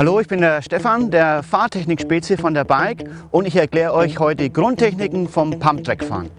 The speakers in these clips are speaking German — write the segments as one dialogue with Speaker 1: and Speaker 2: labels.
Speaker 1: Hallo, ich bin der Stefan, der Fahrtechnik-Spezi von der Bike und ich erkläre euch heute Grundtechniken vom Pumptrack-Fahren.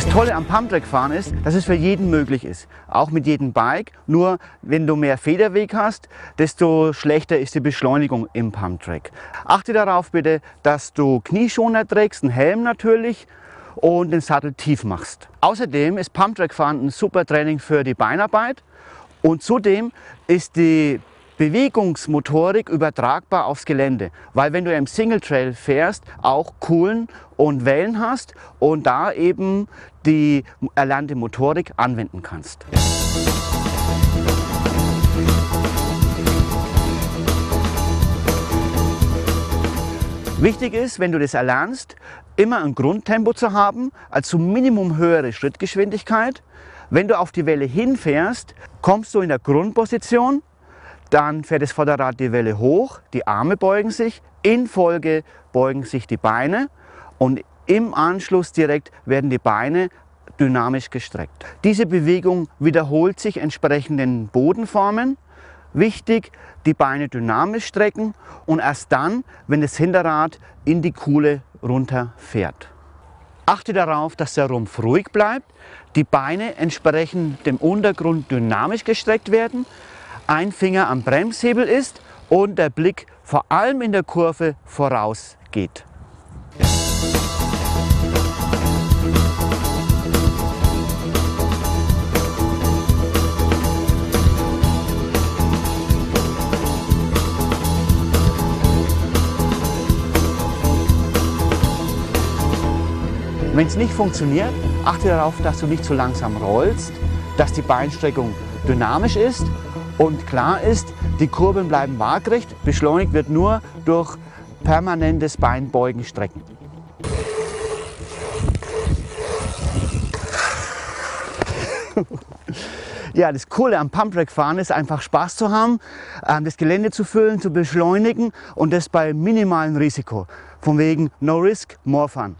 Speaker 1: Das Tolle am Pumptrack-Fahren ist, dass es für jeden möglich ist, auch mit jedem Bike. Nur wenn du mehr Federweg hast, desto schlechter ist die Beschleunigung im Pumptrack. Achte darauf bitte, dass du Knieschoner trägst, einen Helm natürlich und den Sattel tief machst. Außerdem ist Pumptrack-Fahren ein super Training für die Beinarbeit und zudem ist die Bewegungsmotorik übertragbar aufs Gelände, weil wenn du im Single Trail fährst, auch Kuhlen und Wellen hast und da eben die erlernte Motorik anwenden kannst. Wichtig ist, wenn du das erlernst, immer ein Grundtempo zu haben, also Minimum höhere Schrittgeschwindigkeit. Wenn du auf die Welle hinfährst, kommst du in der Grundposition dann fährt das Vorderrad die Welle hoch, die Arme beugen sich, in Folge beugen sich die Beine und im Anschluss direkt werden die Beine dynamisch gestreckt. Diese Bewegung wiederholt sich entsprechend den Bodenformen. Wichtig, die Beine dynamisch strecken und erst dann, wenn das Hinterrad in die Kuhle runterfährt. Achte darauf, dass der Rumpf ruhig bleibt, die Beine entsprechend dem Untergrund dynamisch gestreckt werden ein Finger am Bremshebel ist und der Blick vor allem in der Kurve voraus geht. Wenn es nicht funktioniert, achte darauf, dass du nicht zu langsam rollst, dass die Beinstreckung dynamisch ist und klar ist, die Kurbeln bleiben waagrecht, beschleunigt wird nur durch permanentes Beinbeugen, Strecken. Ja, das Coole am Pumprack-Fahren ist einfach Spaß zu haben, ähm, das Gelände zu füllen, zu beschleunigen und das bei minimalem Risiko. Von wegen No Risk, More Fun.